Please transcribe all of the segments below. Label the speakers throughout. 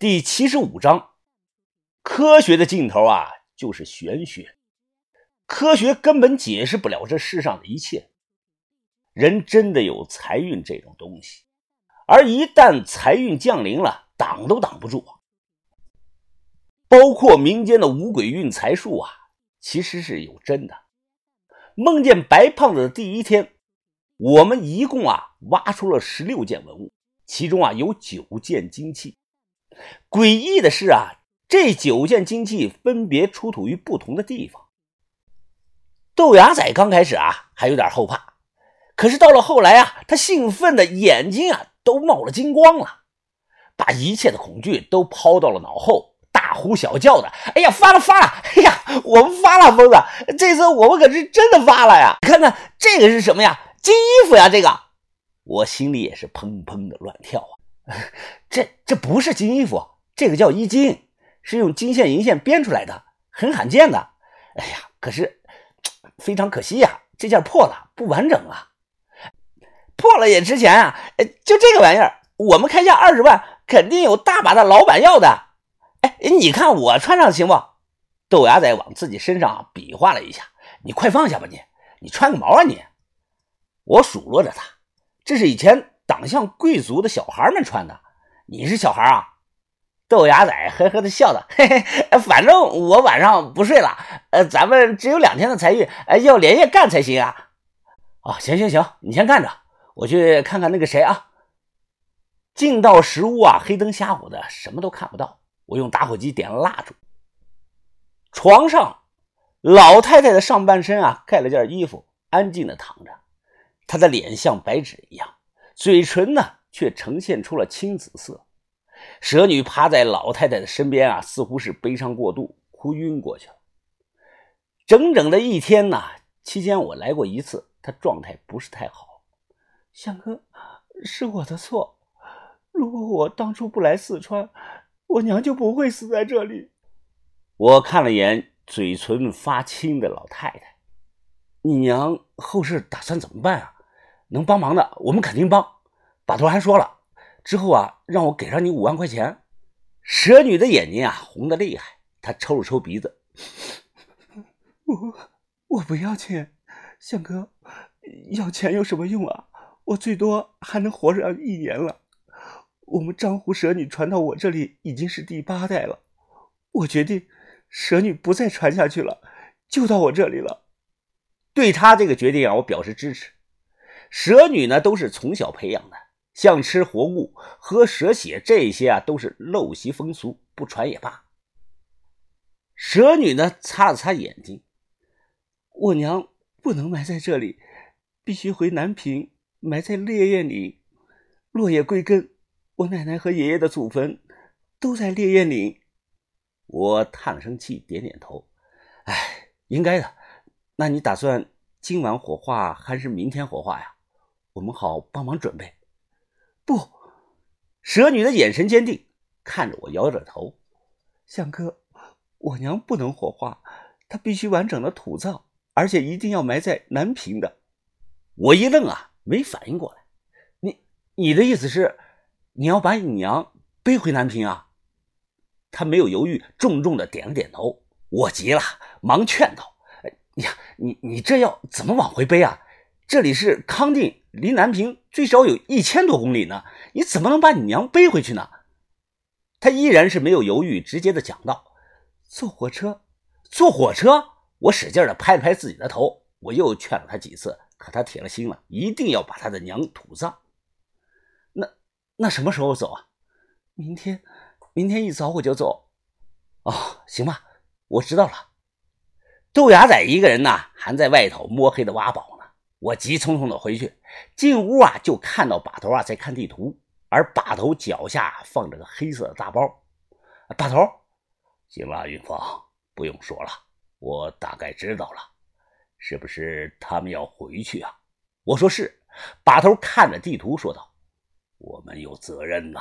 Speaker 1: 第七十五章：科学的尽头啊，就是玄学。科学根本解释不了这世上的一切。人真的有财运这种东西，而一旦财运降临了，挡都挡不住。包括民间的五鬼运财术啊，其实是有真的。梦见白胖子的第一天，我们一共啊挖出了十六件文物，其中啊有九件金器。诡异的是啊，这九件金器分别出土于不同的地方。豆芽仔刚开始啊还有点后怕，可是到了后来啊，他兴奋的眼睛啊都冒了金光了，把一切的恐惧都抛到了脑后，大呼小叫的：“哎呀，发了发了！哎呀，我们发了疯子！这次我们可是真的发了呀！看看这个是什么呀？金衣服呀！这个，我心里也是砰砰的乱跳啊！” 这这不是金衣服，这个叫衣襟，是用金线银线编出来的，很罕见的。哎呀，可是非常可惜呀，这件破了，不完整了。破了也值钱啊！就这个玩意儿，我们开价二十万，肯定有大把的老板要的。哎，你看我穿上行不？豆芽仔往自己身上比划了一下，你快放下吧，你你穿个毛啊你！我数落着他，这是以前。长相贵族的小孩们穿的，你是小孩啊？豆芽仔呵呵的笑道：“嘿嘿，反正我晚上不睡了，呃，咱们只有两天的财运，呃，要连夜干才行啊！”啊，行行行，你先干着，我去看看那个谁啊。进到石屋啊，黑灯瞎火的，什么都看不到。我用打火机点了蜡烛。床上，老太太的上半身啊，盖了件衣服，安静的躺着，她的脸像白纸一样。嘴唇呢，却呈现出了青紫色。蛇女趴在老太太的身边啊，似乎是悲伤过度，哭晕过去了。整整的一天呐，期间我来过一次，她状态不是太好。
Speaker 2: 相哥，是我的错。如果我当初不来四川，我娘就不会死在这里。
Speaker 1: 我看了眼嘴唇发青的老太太，你娘后事打算怎么办啊？能帮忙的，我们肯定帮。把头还说了，之后啊，让我给上你五万块钱。蛇女的眼睛啊，红的厉害。她抽了抽鼻子，
Speaker 2: 我我不要钱，向哥，要钱有什么用啊？我最多还能活上一年了。我们张湖蛇女传到我这里已经是第八代了，我决定蛇女不再传下去了，就到我这里了。
Speaker 1: 对他这个决定啊，我表示支持。蛇女呢，都是从小培养的，像吃活物、喝蛇血这些啊，都是陋习风俗，不传也罢。蛇女呢，擦了擦眼睛，
Speaker 2: 我娘不能埋在这里，必须回南平，埋在烈焰岭。落叶归根，我奶奶和爷爷的祖坟都在烈焰岭。
Speaker 1: 我叹了声气，点点头，哎，应该的。那你打算今晚火化还是明天火化呀？我们好帮忙准备。
Speaker 2: 不，
Speaker 1: 蛇女的眼神坚定，看着我摇着头。
Speaker 2: 相哥，我娘不能火化，她必须完整的土葬，而且一定要埋在南平的。
Speaker 1: 我一愣啊，没反应过来。你你的意思是，你要把你娘背回南平啊？他没有犹豫，重重的点了点头。我急了，忙劝道：“哎呀，你你这要怎么往回背啊？这里是康定。”离南平最少有一千多公里呢，你怎么能把你娘背回去呢？他依然是没有犹豫，直接的讲道：“
Speaker 2: 坐火车，
Speaker 1: 坐火车。”我使劲的拍了拍自己的头，我又劝了他几次，可他铁了心了，一定要把他的娘土葬。那那什么时候走啊？
Speaker 2: 明天，明天一早我就走。
Speaker 1: 哦，行吧，我知道了。豆芽仔一个人呢，还在外头摸黑的挖宝。我急匆匆的回去，进屋啊，就看到把头啊在看地图，而把头脚下放着个黑色的大包。把头，
Speaker 3: 行了，云芳，不用说了，我大概知道了，是不是他们要回去啊？
Speaker 1: 我说是。把头看着地图说道：“
Speaker 3: 我们有责任呐，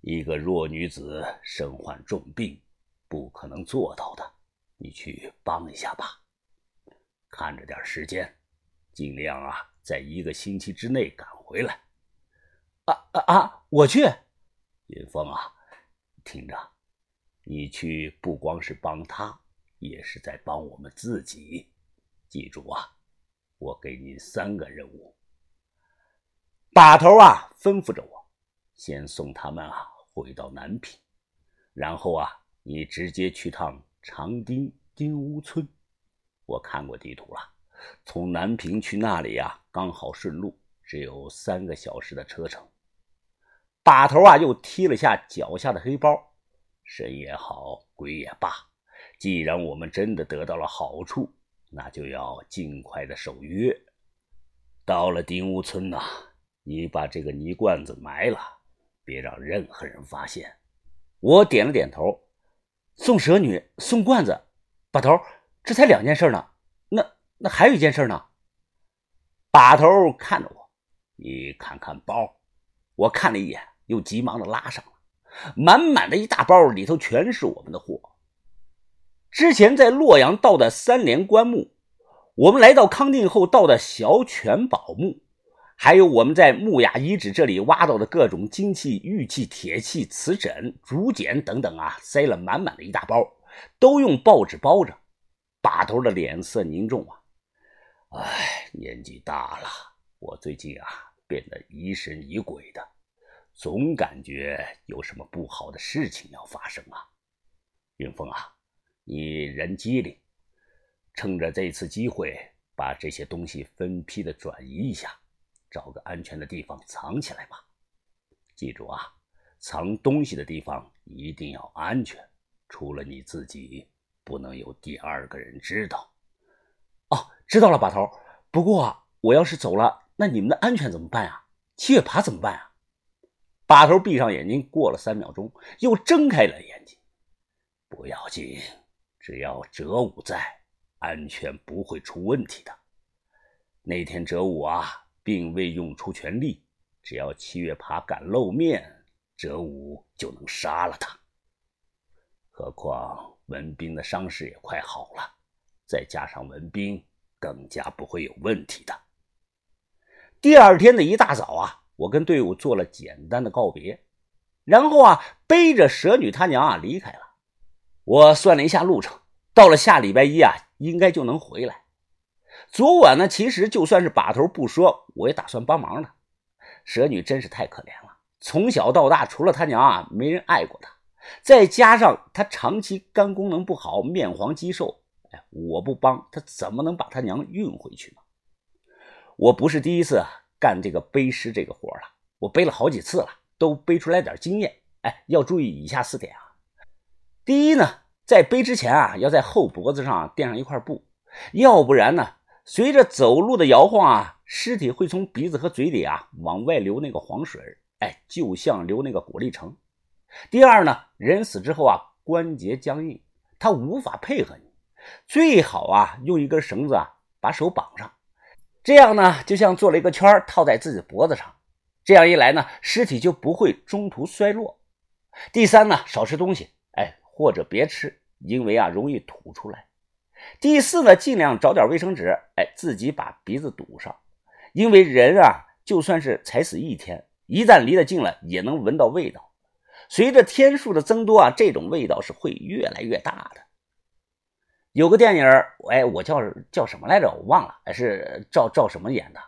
Speaker 3: 一个弱女子身患重病，不可能做到的，你去帮一下吧，看着点时间。”尽量啊，在一个星期之内赶回来。
Speaker 1: 啊啊啊！我去，
Speaker 3: 云峰啊，听着，你去不光是帮他，也是在帮我们自己。记住啊，我给你三个任务。
Speaker 1: 把头啊，吩咐着我，
Speaker 3: 先送他们啊回到南平，然后啊，你直接去趟长丁丁屋村。我看过地图了，从南平去那里啊，刚好顺路，只有三个小时的车程。
Speaker 1: 把头啊，又踢了下脚下的黑包。
Speaker 3: 神也好，鬼也罢，既然我们真的得到了好处，那就要尽快的守约。到了丁屋村呐。你把这个泥罐子埋了，别让任何人发现。
Speaker 1: 我点了点头。送蛇女，送罐子，把头，这才两件事呢。那还有一件事呢。
Speaker 3: 把头看着我，你看看包。我看了一眼，又急忙的拉上了，满满的一大包，里头全是我们的货。
Speaker 1: 之前在洛阳盗的三连棺木，我们来到康定后盗的小犬宝墓。还有我们在木雅遗址这里挖到的各种金器、玉器、铁器、瓷枕、竹简等等啊，塞了满满的一大包，都用报纸包着。把头的脸色凝重啊，
Speaker 3: 哎，年纪大了，我最近啊变得疑神疑鬼的，总感觉有什么不好的事情要发生啊。云峰啊，你人机灵，趁着这次机会把这些东西分批的转移一下。找个安全的地方藏起来吧，记住啊，藏东西的地方一定要安全，除了你自己，不能有第二个人知道。
Speaker 1: 哦，知道了，把头。不过我要是走了，那你们的安全怎么办啊？七月爬怎么办啊？把头闭上眼睛，过了三秒钟，又睁开了眼睛。
Speaker 3: 不要紧，只要哲武在，安全不会出问题的。那天哲武啊。并未用出全力，只要七月爬敢露面，哲武就能杀了他。何况文斌的伤势也快好了，再加上文斌，更加不会有问题的。
Speaker 1: 第二天的一大早啊，我跟队伍做了简单的告别，然后啊，背着蛇女他娘啊离开了。我算了一下路程，到了下礼拜一啊，应该就能回来。昨晚呢，其实就算是把头不说，我也打算帮忙的。蛇女真是太可怜了，从小到大，除了她娘啊，没人爱过她。再加上她长期肝功能不好，面黄肌瘦，哎，我不帮他，怎么能把他娘运回去呢？我不是第一次干这个背尸这个活了，我背了好几次了，都背出来点经验。哎，要注意以下四点啊。第一呢，在背之前啊，要在后脖子上垫上一块布，要不然呢。随着走路的摇晃啊，尸体会从鼻子和嘴里啊往外流那个黄水哎，就像流那个果粒橙。第二呢，人死之后啊，关节僵硬，他无法配合你，最好啊用一根绳子啊把手绑上，这样呢就像做了一个圈套在自己脖子上，这样一来呢，尸体就不会中途衰落。第三呢，少吃东西，哎，或者别吃，因为啊容易吐出来。第四呢，尽量找点卫生纸，哎，自己把鼻子堵上，因为人啊，就算是才死一天，一旦离得近了，也能闻到味道。随着天数的增多啊，这种味道是会越来越大的。有个电影，哎，我叫叫什么来着？我忘了，是赵赵什么演的，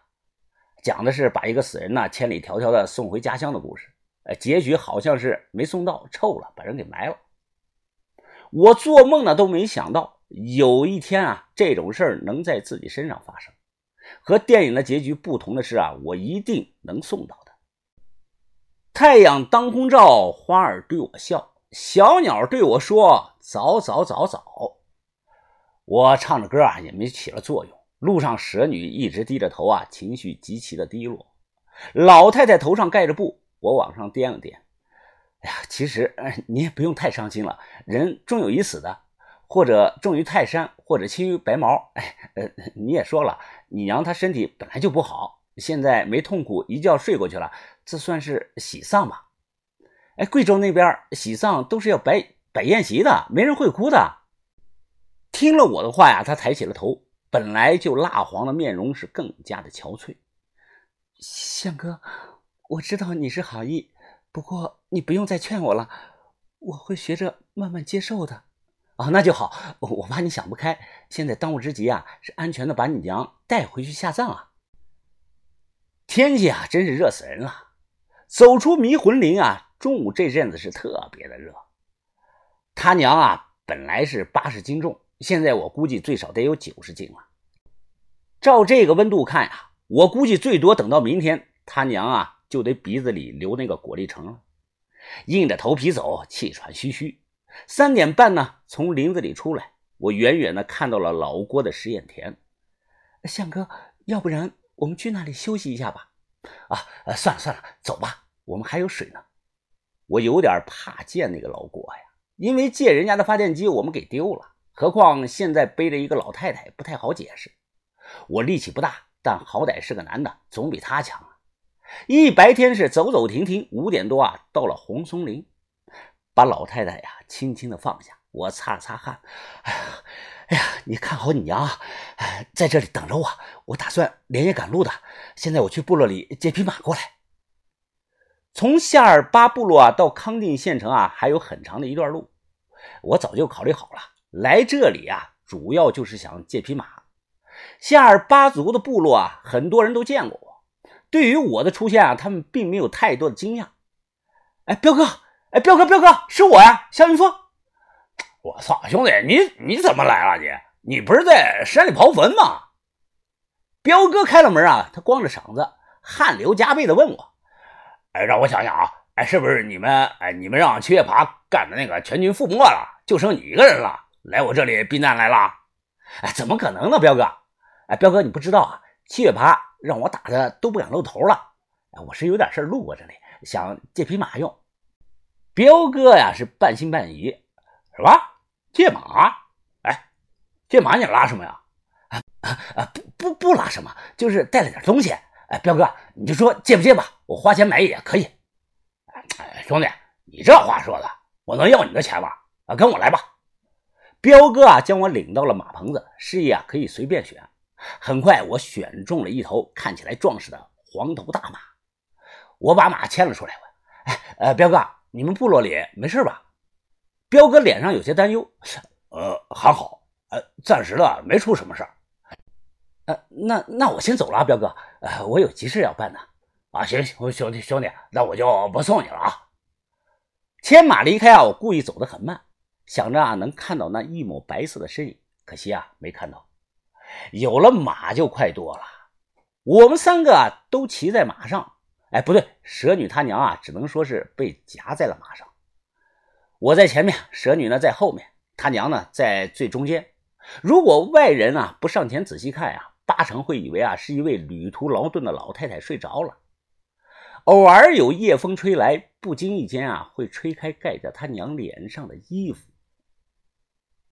Speaker 1: 讲的是把一个死人呢千里迢迢的送回家乡的故事。哎，结局好像是没送到，臭了，把人给埋了。我做梦呢都没想到。有一天啊，这种事儿能在自己身上发生。和电影的结局不同的是啊，我一定能送到的。太阳当空照，花儿对我笑，小鸟对我说：“早早早早。”我唱着歌啊，也没起了作用。路上，蛇女一直低着头啊，情绪极其的低落。老太太头上盖着布，我往上掂了掂。哎呀，其实你也不用太伤心了，人终有一死的。或者重于泰山，或者轻于白毛。哎，呃，你也说了，你娘她身体本来就不好，现在没痛苦，一觉睡过去了，这算是喜丧吧？哎，贵州那边喜丧都是要摆摆宴席的，没人会哭的。听了我的话呀，他抬起了头，本来就蜡黄的面容是更加的憔悴。相哥，我知道你是好意，不过你不用再劝我了，
Speaker 2: 我会学着慢慢接受的。
Speaker 1: 啊，那就好。我怕你想不开，现在当务之急啊，是安全的把你娘带回去下葬啊。天气啊，真是热死人了。走出迷魂林啊，中午这阵子是特别的热。他娘啊，本来是八十斤重，现在我估计最少得有九十斤了。照这个温度看呀，我估计最多等到明天，他娘啊就得鼻子里流那个果粒橙了。硬着头皮走，气喘吁吁。三点半呢，从林子里出来，我远远的看到了老郭的实验田。
Speaker 2: 向哥，要不然我们去那里休息一下吧？
Speaker 1: 啊，算了算了，走吧，我们还有水呢。我有点怕见那个老郭呀，因为借人家的发电机我们给丢了，何况现在背着一个老太太，不太好解释。我力气不大，但好歹是个男的，总比他强啊。一白天是走走停停，五点多啊，到了红松林。把老太太呀轻轻的放下，我擦了擦汗，哎呀，哎呀，你看好你娘，在这里等着我，我打算连夜赶路的。现在我去部落里借匹马过来。从夏尔巴部落啊到康定县城啊还有很长的一段路，我早就考虑好了，来这里啊主要就是想借匹马。夏尔巴族的部落啊很多人都见过我，对于我的出现啊他们并没有太多的惊讶。哎，彪哥。哎，彪哥，彪哥，是我呀，肖云峰。
Speaker 3: 我操，兄弟，你你怎么来了？你你不是在山里刨坟吗？
Speaker 1: 彪哥开了门啊，他光着嗓子，汗流浃背的问我：“
Speaker 3: 哎，让我想想啊，哎，是不是你们哎，你们让七月爬干的那个全军覆没了，就剩你一个人了，来我这里避难来了？
Speaker 1: 哎，怎么可能呢，彪哥？哎，彪哥，你不知道啊，七月爬让我打的都不敢露头了。哎，我是有点事路过这里，想借匹马用。”彪哥呀，是半信半疑，
Speaker 3: 什么借马？哎，借马你拉什么呀？
Speaker 1: 啊啊不不不拉什么，就是带了点东西。哎，彪哥，你就说借不借吧，我花钱买也可以。
Speaker 3: 哎，兄弟，你这话说的，我能要你的钱吗？啊，跟我来吧。
Speaker 1: 彪哥啊，将我领到了马棚子，示意啊可以随便选。很快，我选中了一头看起来壮实的黄头大马，我把马牵了出来，问：“哎，呃，彪哥。”你们部落里没事吧？彪哥脸上有些担忧。
Speaker 3: 呃，还好，呃，暂时的没出什么事儿。
Speaker 1: 呃，那那我先走了，彪哥，呃，我有急事要办呢。
Speaker 3: 啊，行行，兄弟兄弟，那我就不送你了啊。
Speaker 1: 牵马离开啊，我故意走得很慢，想着啊能看到那一抹白色的身影，可惜啊没看到。有了马就快多了。我们三个啊都骑在马上。哎，不对，蛇女她娘啊，只能说是被夹在了马上。我在前面，蛇女呢在后面，她娘呢在最中间。如果外人啊不上前仔细看呀，八成会以为啊是一位旅途劳顿的老太太睡着了。偶尔有夜风吹来，不经意间啊会吹开盖着她娘脸上的衣服。